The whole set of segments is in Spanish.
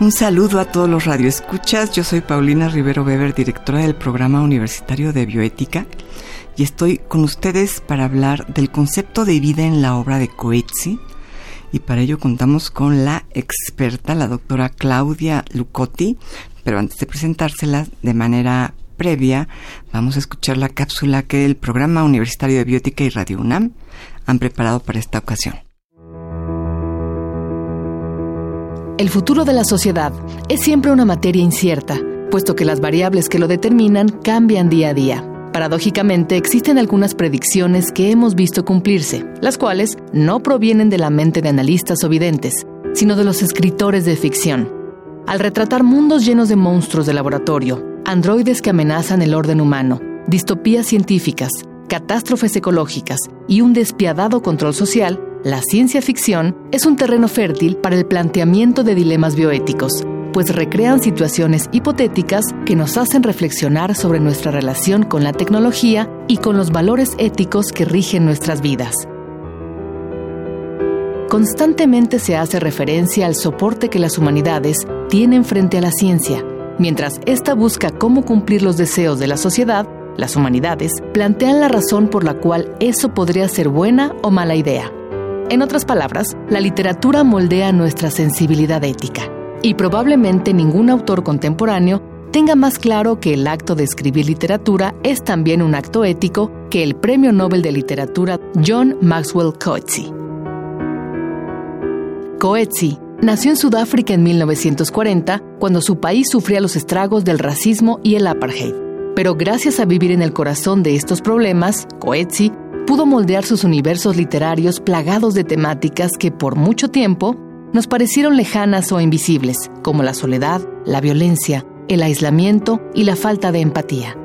Un saludo a todos los radioescuchas. Yo soy Paulina Rivero Weber, directora del Programa Universitario de Bioética, y estoy con ustedes para hablar del concepto de vida en la obra de Coetzee. Y para ello contamos con la experta, la doctora Claudia Lucotti. Pero antes de presentársela de manera previa, vamos a escuchar la cápsula que el Programa Universitario de Bioética y Radio UNAM han preparado para esta ocasión. El futuro de la sociedad es siempre una materia incierta, puesto que las variables que lo determinan cambian día a día. Paradójicamente, existen algunas predicciones que hemos visto cumplirse, las cuales no provienen de la mente de analistas o videntes, sino de los escritores de ficción. Al retratar mundos llenos de monstruos de laboratorio, androides que amenazan el orden humano, distopías científicas, catástrofes ecológicas y un despiadado control social, la ciencia ficción es un terreno fértil para el planteamiento de dilemas bioéticos, pues recrean situaciones hipotéticas que nos hacen reflexionar sobre nuestra relación con la tecnología y con los valores éticos que rigen nuestras vidas. Constantemente se hace referencia al soporte que las humanidades tienen frente a la ciencia, mientras ésta busca cómo cumplir los deseos de la sociedad las humanidades, plantean la razón por la cual eso podría ser buena o mala idea. En otras palabras, la literatura moldea nuestra sensibilidad ética. Y probablemente ningún autor contemporáneo tenga más claro que el acto de escribir literatura es también un acto ético que el Premio Nobel de Literatura John Maxwell Coetzee. Coetzee nació en Sudáfrica en 1940, cuando su país sufría los estragos del racismo y el apartheid. Pero gracias a vivir en el corazón de estos problemas, Coetzee pudo moldear sus universos literarios plagados de temáticas que por mucho tiempo nos parecieron lejanas o invisibles, como la soledad, la violencia, el aislamiento y la falta de empatía.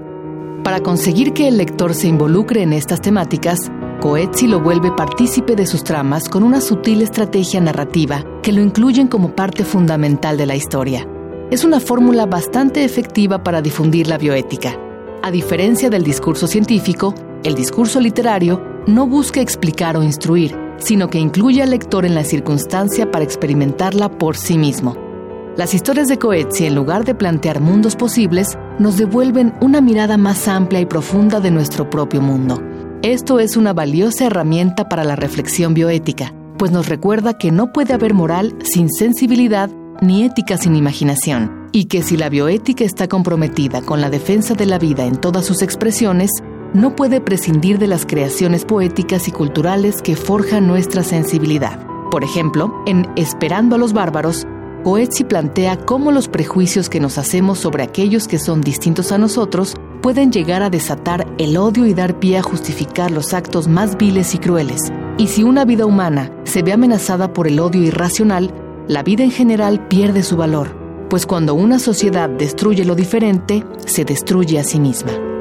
Para conseguir que el lector se involucre en estas temáticas, Coetzee lo vuelve partícipe de sus tramas con una sutil estrategia narrativa que lo incluyen como parte fundamental de la historia. Es una fórmula bastante efectiva para difundir la bioética. A diferencia del discurso científico, el discurso literario no busca explicar o instruir, sino que incluye al lector en la circunstancia para experimentarla por sí mismo. Las historias de Coetzee, en lugar de plantear mundos posibles, nos devuelven una mirada más amplia y profunda de nuestro propio mundo. Esto es una valiosa herramienta para la reflexión bioética, pues nos recuerda que no puede haber moral sin sensibilidad ni ética sin imaginación, y que si la bioética está comprometida con la defensa de la vida en todas sus expresiones, no puede prescindir de las creaciones poéticas y culturales que forjan nuestra sensibilidad. Por ejemplo, en Esperando a los bárbaros, Coetzee plantea cómo los prejuicios que nos hacemos sobre aquellos que son distintos a nosotros pueden llegar a desatar el odio y dar pie a justificar los actos más viles y crueles. Y si una vida humana se ve amenazada por el odio irracional, la vida en general pierde su valor, pues cuando una sociedad destruye lo diferente, se destruye a sí misma.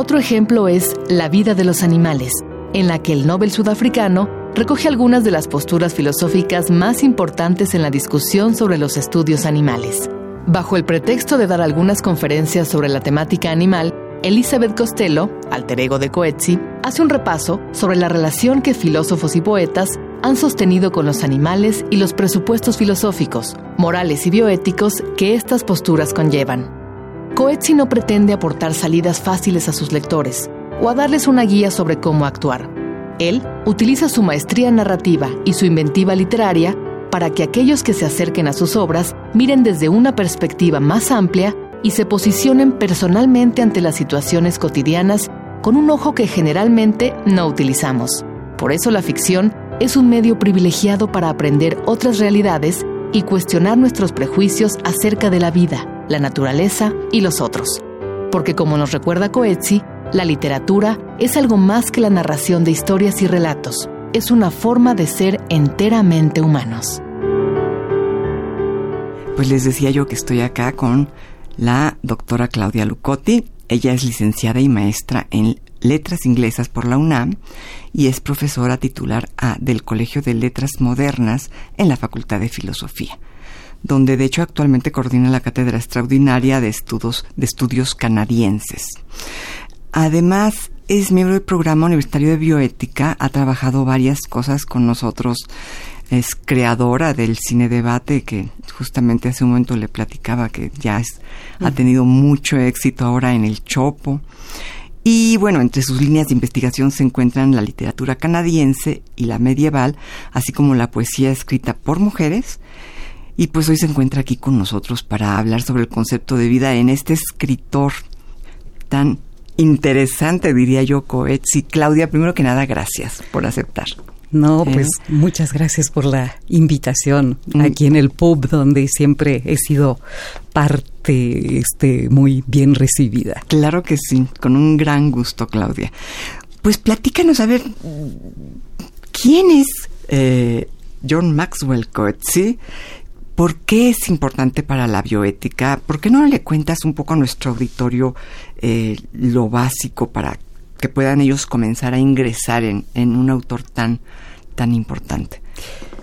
Otro ejemplo es La vida de los animales, en la que el Nobel sudafricano recoge algunas de las posturas filosóficas más importantes en la discusión sobre los estudios animales. Bajo el pretexto de dar algunas conferencias sobre la temática animal, Elizabeth Costello, alter ego de Coetzee, hace un repaso sobre la relación que filósofos y poetas han sostenido con los animales y los presupuestos filosóficos, morales y bioéticos que estas posturas conllevan. Coetzee no pretende aportar salidas fáciles a sus lectores o a darles una guía sobre cómo actuar. Él utiliza su maestría narrativa y su inventiva literaria para que aquellos que se acerquen a sus obras miren desde una perspectiva más amplia y se posicionen personalmente ante las situaciones cotidianas con un ojo que generalmente no utilizamos. Por eso la ficción es un medio privilegiado para aprender otras realidades y cuestionar nuestros prejuicios acerca de la vida, la naturaleza y los otros. Porque como nos recuerda Coetzee, La literatura es algo más que la narración de historias y relatos. Es una forma de ser enteramente humanos. Pues les decía yo que estoy acá con la doctora Claudia Lucotti. Ella es licenciada y maestra en Letras Inglesas por la UNAM y es profesora titular A del Colegio de Letras Modernas en la Facultad de Filosofía, donde de hecho actualmente coordina la Cátedra Extraordinaria de Estudios, de Estudios Canadienses. Además, es miembro del programa universitario de bioética, ha trabajado varias cosas con nosotros, es creadora del cine debate que justamente hace un momento le platicaba que ya ha tenido mucho éxito ahora en el Chopo. Y bueno, entre sus líneas de investigación se encuentran la literatura canadiense y la medieval, así como la poesía escrita por mujeres. Y pues hoy se encuentra aquí con nosotros para hablar sobre el concepto de vida en este escritor tan interesante, diría yo, Coetzi. Claudia, primero que nada, gracias por aceptar. No, pues muchas gracias por la invitación mm. aquí en el pub donde siempre he sido parte este muy bien recibida. Claro que sí, con un gran gusto, Claudia. Pues platícanos a ver quién es eh, John Maxwell Coetzee ¿Por qué es importante para la bioética? ¿Por qué no le cuentas un poco a nuestro auditorio eh, lo básico para que puedan ellos comenzar a ingresar en, un autor tan, tan importante?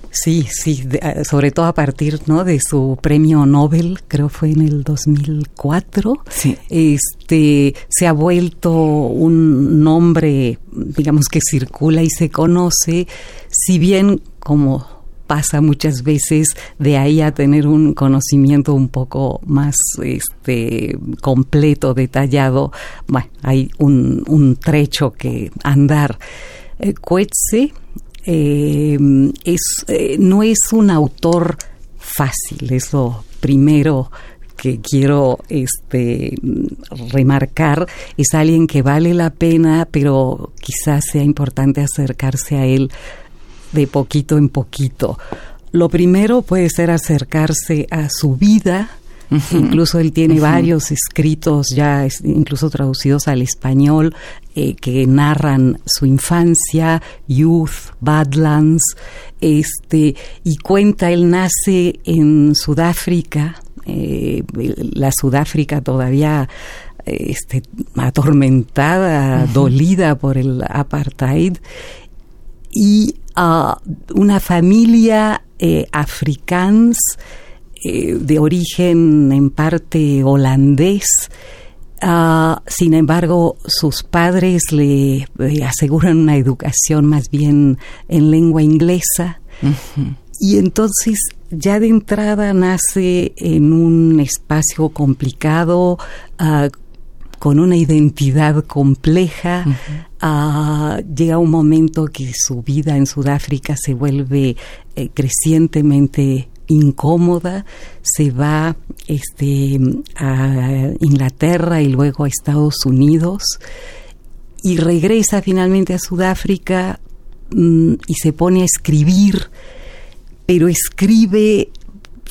Sí, sí, ah, sobre todo a partir ¿no? de su premio Nobel, creo fue en el 2004. Sí. Este, se ha vuelto un nombre, digamos, que circula y se conoce, si bien como pasa muchas veces de ahí a tener un conocimiento un poco más este, completo, detallado. Bueno, hay un, trecho que andar. Eh, eh es, eh, no es un autor fácil, es lo primero que quiero este remarcar es alguien que vale la pena, pero quizás sea importante acercarse a él de poquito en poquito. Lo primero puede ser acercarse a su vida, Incluso él tiene varios escritos ya, incluso traducidos al español, eh, que narran su infancia, Youth, Badlands, este, y cuenta, él nace en Sudáfrica, eh, la Sudáfrica todavía este, atormentada, dolida por el apartheid, y una familia eh, africans eh, de origen en parte holandés. Ah, sin embargo, sus padres le aseguran una educación más bien en lengua inglesa. Y entonces ya de entrada nace en un espacio complicado, ah, con una identidad compleja. Ah, llega un momento que su vida en Sudáfrica se vuelve eh, crecientemente incómoda, se va este, a Inglaterra y luego a Estados Unidos y regresa finalmente a Sudáfrica mm, y se pone a escribir, pero escribe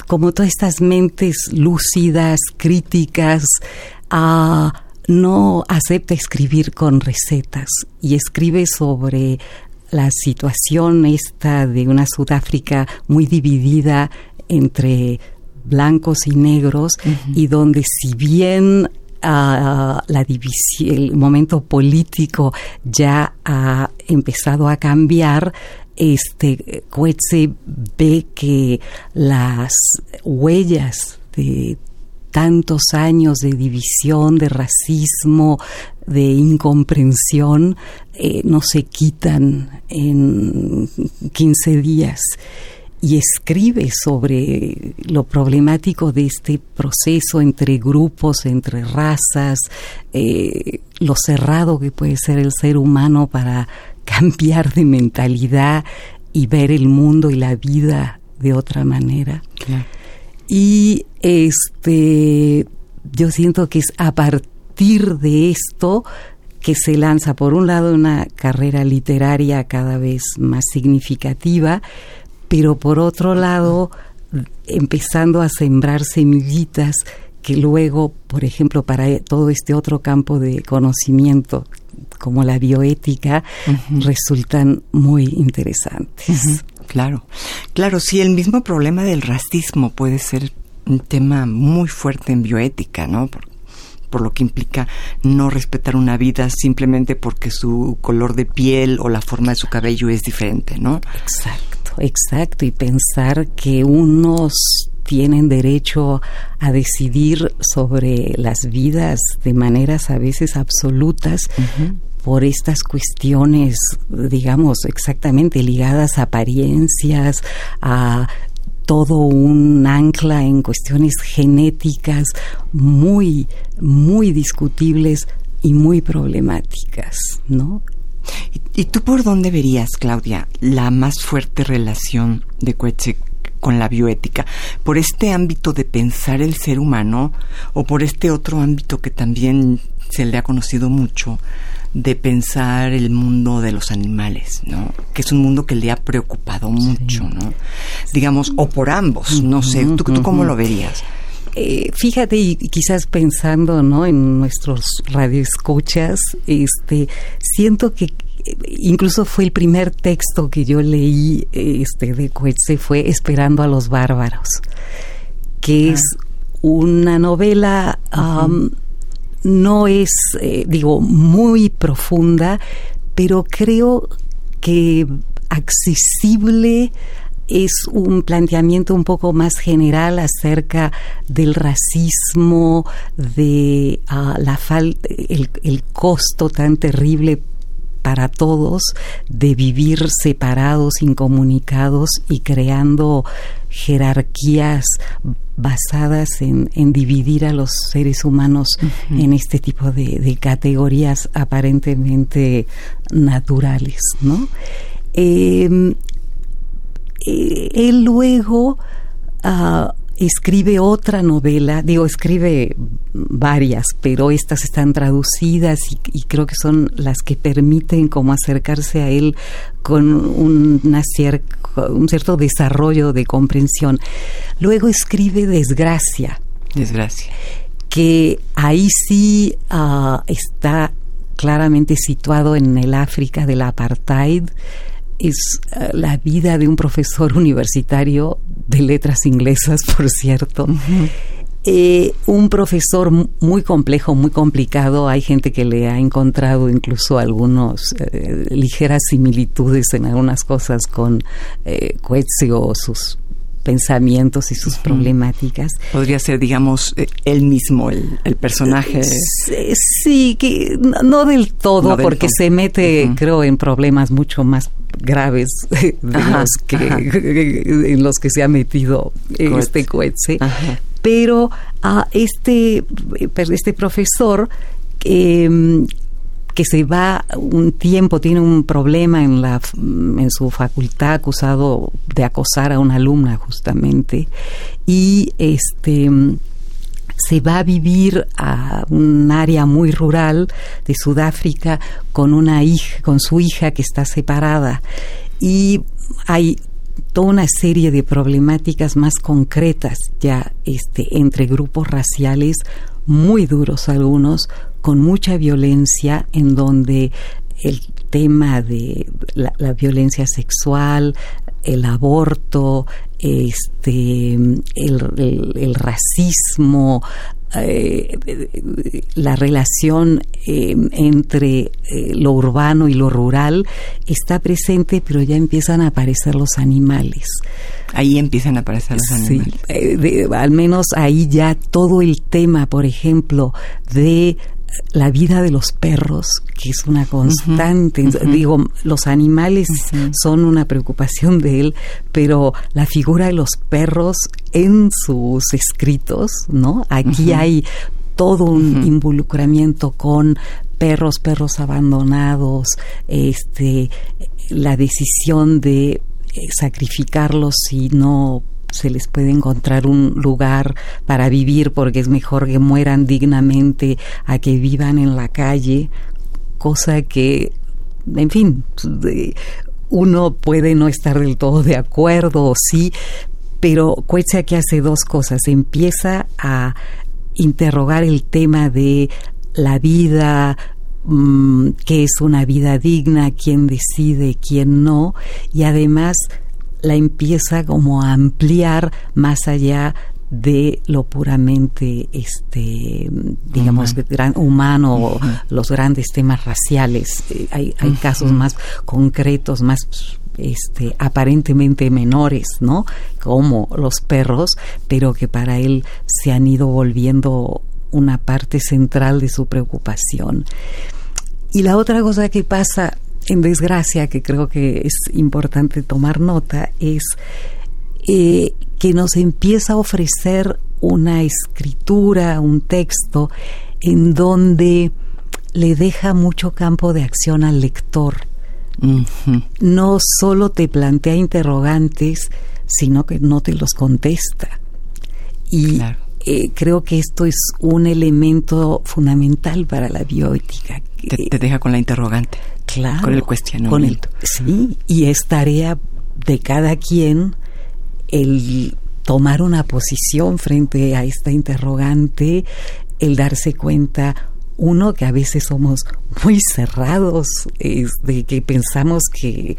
como todas estas mentes lúcidas, críticas, a no acepta escribir con recetas y escribe sobre la situación esta de una Sudáfrica muy dividida entre blancos y negros y donde si bien ah, la división, el momento político ya ha empezado a cambiar, este Coetze ve que las huellas de tantos años de división, de racismo, de incomprensión, eh, no se quitan en 15 días y escribe sobre lo problemático de este proceso entre grupos, entre razas, eh, lo cerrado que puede ser el ser humano para cambiar de mentalidad y ver el mundo y la vida de otra manera. Y este yo siento que es a partir de esto que se lanza por un lado una carrera literaria cada vez más significativa, pero por otro lado empezando a sembrar semillitas que luego, por ejemplo, para todo este otro campo de conocimiento como la bioética, resultan muy interesantes. Claro, claro, sí, el mismo problema del racismo puede ser un tema muy fuerte en bioética, ¿no? Por, por, lo que implica no respetar una vida simplemente porque su color de piel o la forma de su cabello es diferente, ¿no? Exacto, exacto, y pensar que unos tienen derecho a decidir sobre las vidas de maneras a veces absolutas por estas cuestiones, digamos, exactamente ligadas a apariencias, a todo un ancla en cuestiones genéticas muy, muy discutibles y muy problemáticas, ¿no? ¿Y, tú por dónde verías, Claudia, la más fuerte relación de Coetzee con la bioética? ¿Por este ámbito de pensar el ser humano o por este otro ámbito que también se le ha conocido mucho de pensar el mundo de los animales, ¿no? Que es un mundo que le ha preocupado mucho, ¿no? Digamos, o por ambos, no sé, ¿tú, cómo lo verías? Eh, fíjate, y quizás pensando ¿no? en nuestros radioescuchas, este, siento que incluso fue el primer texto que yo leí este, de Coetze, fue Esperando a los Bárbaros, que es ah. una novela, no es, eh, digo, muy profunda, pero creo que accesible es un planteamiento un poco más general acerca del racismo, de ah, la falta, el, el costo tan terrible para todos de vivir separados, incomunicados y creando jerarquías basadas en, dividir a los seres humanos en este tipo de, categorías aparentemente naturales, ¿no? Em, eh, él luego ah, escribe otra novela, digo, escribe varias, pero estas están traducidas y, creo que son las que permiten como acercarse a él con un cierto desarrollo de comprensión. Luego escribe Desgracia. Desgracia. Que ahí sí ah, está claramente situado en el África del apartheid es eh, la vida de un profesor universitario de letras inglesas, por cierto. Eh, un profesor muy complejo, muy complicado. Hay gente que le ha encontrado incluso algunos eh, ligeras similitudes en algunas cosas con eh, o sus pensamientos y sus problemáticas. Podría ser, digamos, eh, él mismo, el, personaje. Sí, que no, del todo, porque se mete, creo, en problemas mucho más graves de los que, en los que se ha metido este Coetze. Pero a este, este profesor eh, que se va un tiempo, tiene un problema en, la, en su facultad acusado de acosar a una alumna justamente y este se va a vivir a un área muy rural de Sudáfrica con una hija, con su hija que está separada. Y hay toda una serie de problemáticas más concretas ya este entre grupos raciales muy duros algunos con mucha violencia en donde el tema de la, violencia sexual, el aborto, este, el, racismo, eh, la relación eh, entre eh, lo urbano y lo rural está presente, pero ya empiezan a aparecer los animales. Ahí empiezan a aparecer los animales. al menos ahí ya todo el tema, por ejemplo, de la vida de los perros, que es una constante. Digo, los animales son una preocupación de él, pero la figura de los perros en sus escritos, ¿no? Aquí hay todo un involucramiento con perros, perros abandonados, este, la decisión de eh, sacrificarlos si no se les puede encontrar un lugar para vivir porque es mejor que mueran dignamente a que vivan en la calle, cosa que, en fin, uno puede no estar del todo de acuerdo sí, pero Coetzee aquí hace dos cosas. Empieza a interrogar el tema de la vida, mm, qué es una vida digna, quién decide, quién no, y además la empieza como a ampliar más allá de lo puramente este digamos humano, los grandes temas raciales eh, hay, hay casos más concretos más este, aparentemente menores, ¿no? Como los perros, pero que para él se han ido volviendo una parte central de su preocupación. Y la otra cosa que pasa, en desgracia, que creo que es importante tomar nota, es eh, que nos empieza a ofrecer una escritura, un texto, en donde le deja mucho campo de acción al lector. No solo te plantea interrogantes, sino que no te los contesta. Y eh, creo que esto es un elemento fundamental para la bioética. Te, deja con la interrogante. Claro. Con el cuestionamiento. sí, y es tarea de cada quien el tomar una posición frente a esta interrogante, el darse cuenta, uno, que a veces somos muy cerrados, de que pensamos que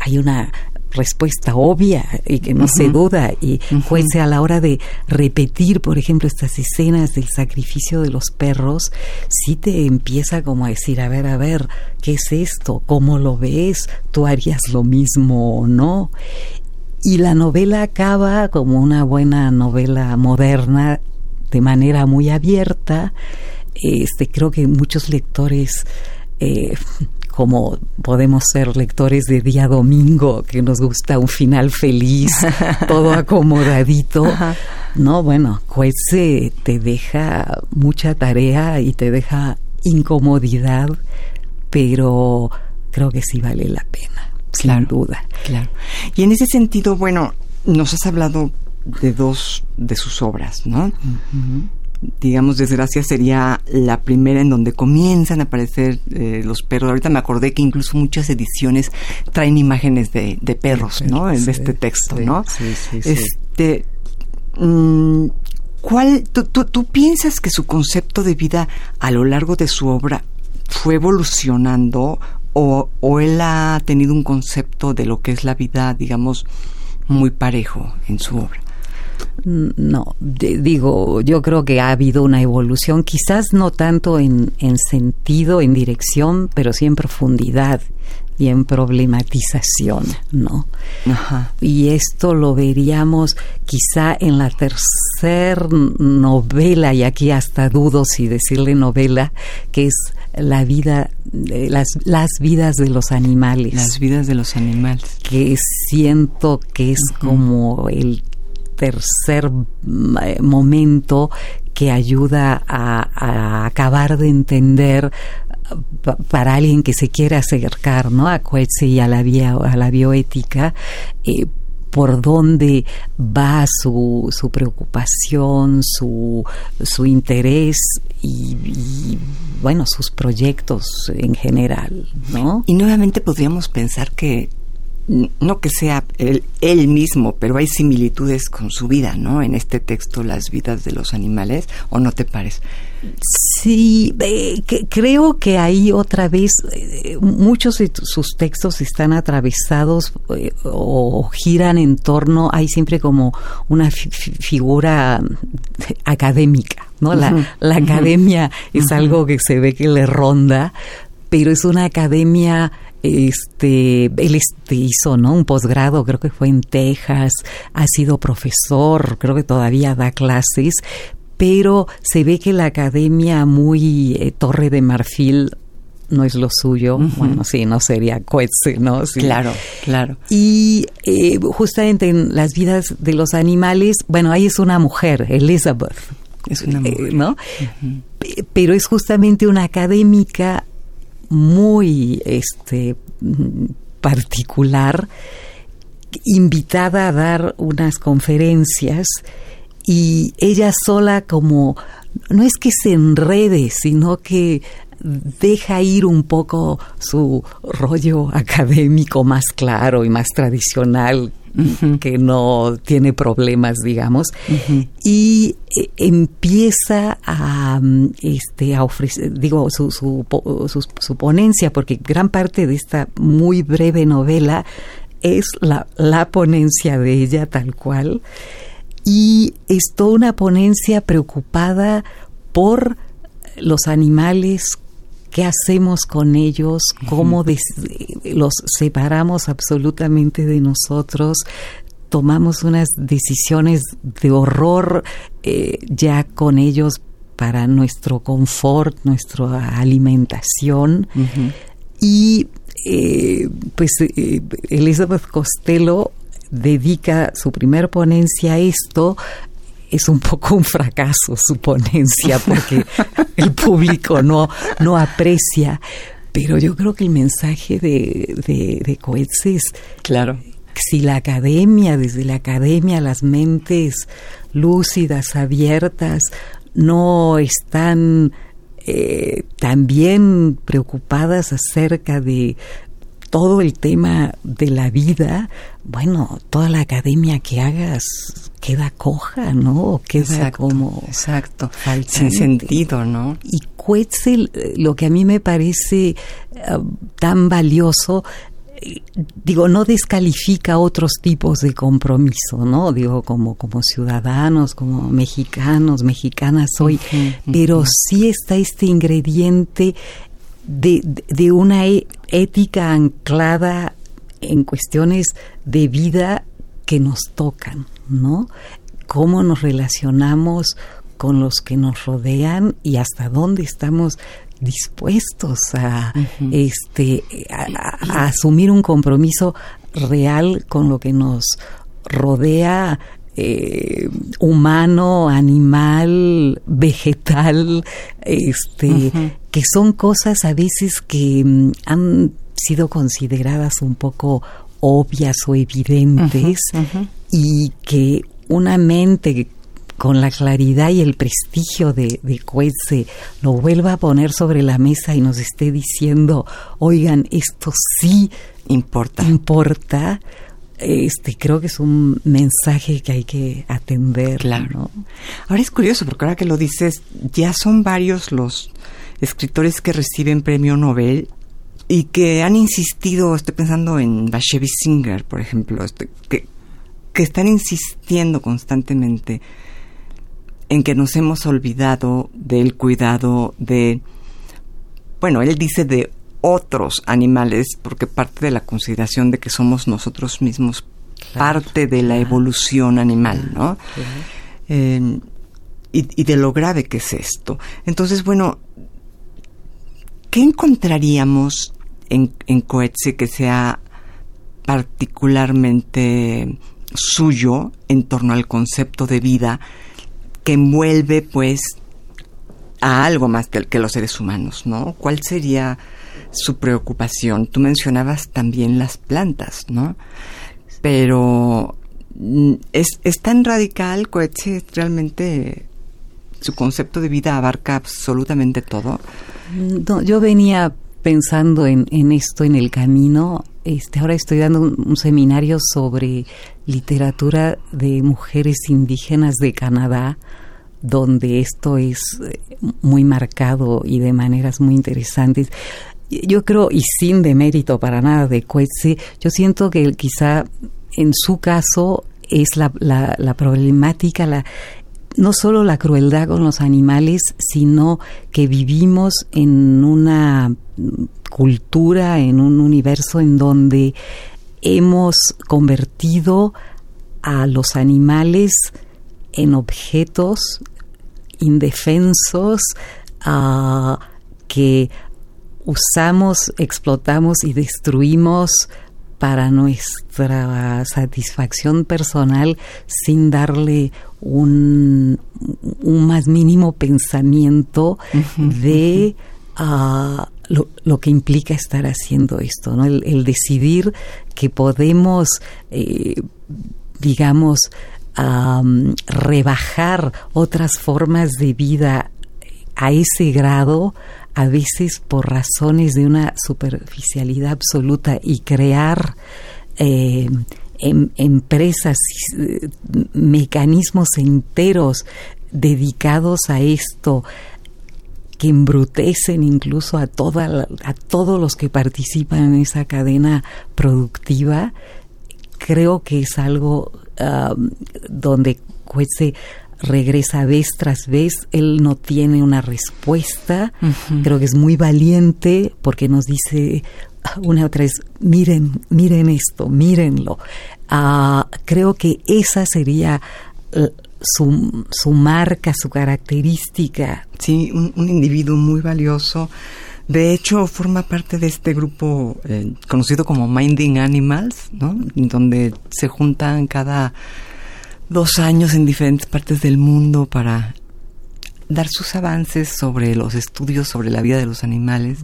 hay una respuesta obvia y que no se duda y uh a la hora de repetir por ejemplo estas escenas del sacrificio de los perros sí te empieza como a decir a ver a ver qué es esto cómo lo ves tú harías lo mismo o no y la novela acaba como una buena novela moderna de manera muy abierta. Este, creo que muchos lectores, eh, como podemos ser lectores de día domingo, que nos gusta un final feliz, todo acomodadito, no, bueno, Coetze te deja mucha tarea y te deja incomodidad, pero creo que sí vale la pena, sin duda. Claro. Y en ese sentido, bueno, nos has hablado de dos de sus obras, ¿no? Digamos, desgracia sería la primera en donde comienzan a aparecer eh, los perros. Ahorita me acordé que incluso muchas ediciones traen imágenes de, perros, ¿no? En este texto, ¿no? Sí, sí, sí. Este, mm, ¿cuál, tú, tú, piensas que su concepto de vida a lo largo de su obra fue evolucionando o, o él ha tenido un concepto de lo que es la vida, digamos, muy parejo en su obra? No, digo, yo creo que ha habido una evolución, quizás no tanto en, en sentido, en dirección, pero sí en profundidad y en problematización, ¿no? Y esto lo veríamos quizá en la tercera novela, y aquí hasta dudo si decirle novela, que es la vida, las, las vidas de los animales. Las vidas de los animales. Que siento que es como el tercer eh, momento que ayuda a, acabar de entender para alguien que se quiere acercar ¿no? a Coetze y a la, a la bioética, eh, por dónde va su, su preocupación, su, su interés y, bueno, sus proyectos en general, ¿no? Y nuevamente podríamos pensar que no que sea él, él, mismo, pero hay similitudes con su vida, ¿no? En este texto, las vidas de los animales, ¿o no te parece? Sí, que, creo que ahí otra vez eh, muchos de sus textos están atravesados eh, o giran en torno, hay siempre como una figura académica, ¿no? La, la academia es algo que se ve que le ronda, pero es una academia este, él este hizo, ¿no? Un posgrado, creo que fue en Texas, ha sido profesor, creo que todavía da clases, pero se ve que la academia muy eh, Torre de Marfil no es lo suyo. Bueno, sí, no sería Coetze, ¿no? Claro, claro. Y eh, justamente en las vidas de los animales, bueno, ahí es una mujer, Elizabeth. Es una eh, mujer. ¿No? Pero es justamente una académica muy este, particular, invitada a dar unas conferencias y ella sola como no es que se enrede, sino que deja ir un poco su rollo académico más claro y más tradicional que no tiene problemas, digamos, y eh, empieza a, mm, este, a ofrecer, digo, su, su, su, ponencia, porque gran parte de esta muy breve novela es la, la ponencia de ella tal cual, y es toda una ponencia preocupada por los animales qué hacemos con ellos, cómo los separamos absolutamente de nosotros, tomamos unas decisiones de horror eh, ya con ellos para nuestro confort, nuestra alimentación. Y eh, pues eh, Elizabeth Costello dedica su primer ponencia a esto, es un poco un fracaso su ponencia porque el público no, no aprecia. Pero yo creo que el mensaje de, de, de Coetze es, claro, si la academia, desde la academia, las mentes lúcidas, abiertas, no están eh, también preocupadas acerca de todo el tema de la vida, bueno, toda la academia que hagas queda coja, ¿no? Queda como... Exacto, sin sentido, ¿no? Y Quetzal, lo que a mí me parece eh, tan valioso, digo, no descalifica otros tipos de compromiso, ¿no? Digo, como, como ciudadanos, como mexicanos, mexicanas hoy, pero sí está este ingrediente de, de una e, ética anclada en cuestiones de vida que nos tocan, ¿no? Cómo nos relacionamos con los que nos rodean y hasta dónde estamos dispuestos a este a, asumir un compromiso real con lo que nos rodea eh, humano, animal, vegetal, este, que son cosas a veces que mm, han sido consideradas un poco obvias o evidentes y que una mente con la claridad y el prestigio de, de Coetze lo vuelva a poner sobre la mesa y nos esté diciendo, oigan, esto sí importa. importa este creo que es un mensaje que hay que atender. Claro. Ahora es curioso porque ahora que lo dices, ya son varios los escritores que reciben premio Nobel y que han insistido, estoy pensando en Bashevis Singer, por ejemplo, este, que, que están insistiendo constantemente en que nos hemos olvidado del cuidado de, bueno, él dice de otros animales, porque parte de la consideración de que somos nosotros mismos parte de la evolución animal, ¿no? Eh, y, de lo grave que es esto. Entonces, bueno, ¿qué encontraríamos en, en Coetze que sea particularmente suyo en torno al concepto de vida que envuelve, pues, a algo más que, que los seres humanos, ¿no? ¿Cuál sería su preocupación. Tú mencionabas también las plantas, ¿no? Pero mm, es, es tan radical, Coetze realmente su concepto de vida abarca absolutamente todo. No, yo venía pensando en, en, esto en el camino. Este, ahora estoy dando un, seminario sobre literatura de mujeres indígenas de Canadá, donde esto es eh, muy marcado y de maneras muy interesantes yo creo, y sin demérito para nada de Coetze, yo siento que quizá en su caso es la, la, problemática, la, no solo la crueldad con los animales, sino que vivimos en una cultura, en un universo en donde hemos convertido a los animales en objetos indefensos a que usamos, explotamos y destruimos para nuestra satisfacción personal sin darle un, un más mínimo pensamiento de ah, lo, que implica estar haciendo esto, ¿no? el, decidir que podemos, eh, digamos, rebajar otras formas de vida a ese grado a veces por razones de una superficialidad absoluta y crear eh, em, empresas, eh, mecanismos enteros dedicados a esto, que embrutecen incluso a, toda a todos los que participan en esa cadena productiva, creo que es algo um, donde Coetze regresa vez tras vez, él no tiene una respuesta, creo que es muy valiente porque nos dice una otra vez, miren, miren esto, mírenlo. Ah, creo que esa sería su, su marca, su característica. Sí, un, individuo muy valioso. De hecho, forma parte de este grupo eh, conocido como Minding Animals, ¿no? Donde se juntan cada dos años en diferentes partes del mundo para dar sus avances sobre los estudios sobre la vida de los animales.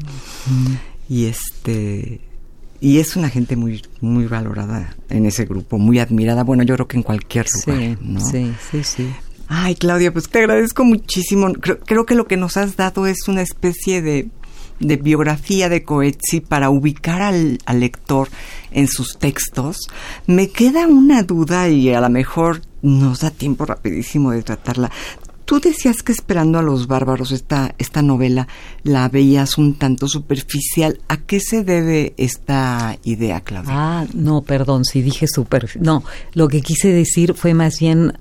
Y este y es una gente muy muy valorada en ese grupo, muy admirada. Bueno, yo creo que en cualquier lugar, sí, Sí, sí, Ay, Claudia, pues te agradezco muchísimo. Creo, que lo que nos has dado es una especie de, de biografía de Coetzee para ubicar al, al, lector en sus textos. Me queda una duda y a lo mejor nos da tiempo rapidísimo de tratarla. Tú decías que esperando a los bárbaros esta, esta novela la veías un tanto superficial. ¿A qué se debe esta idea, Claudia? Ah, no, perdón, si dije superficial. No, lo que quise decir fue más bien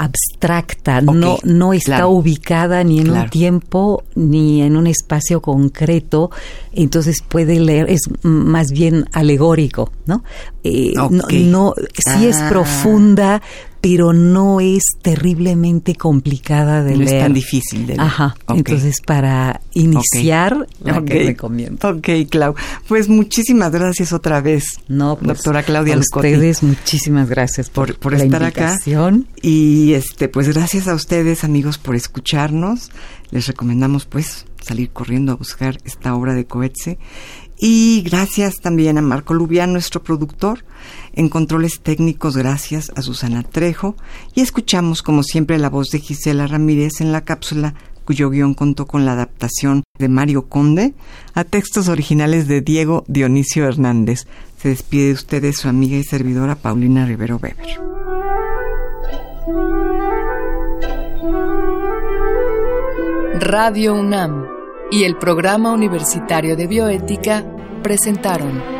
abstracta, no, no está ubicada ni en un tiempo ni en un espacio concreto, entonces puede leer, es más bien alegórico, ¿no? Eh, no, sí es ah. profunda, pero no es terriblemente complicada de leer. No es tan difícil de leer. Ajá. Entonces, para iniciar, la que recomiendo. Ok, Clau. Pues muchísimas gracias otra vez, no, pues, doctora Claudia a ustedes muchísimas gracias por, por estar acá. Y este, pues gracias a ustedes, amigos, por escucharnos. Les recomendamos, pues, salir corriendo a buscar esta obra de Coetze. Y gracias también a Marco Lubián, nuestro productor. En controles técnicos, gracias a Susana Trejo. Y escuchamos, como siempre, la voz de Gisela Ramírez en la cápsula, cuyo guion contó con la adaptación de Mario Conde a textos originales de Diego Dionisio Hernández. Se despide de ustedes su amiga y servidora Paulina Rivero Weber. Radio UNAM y el Programa Universitario de Bioética presentaron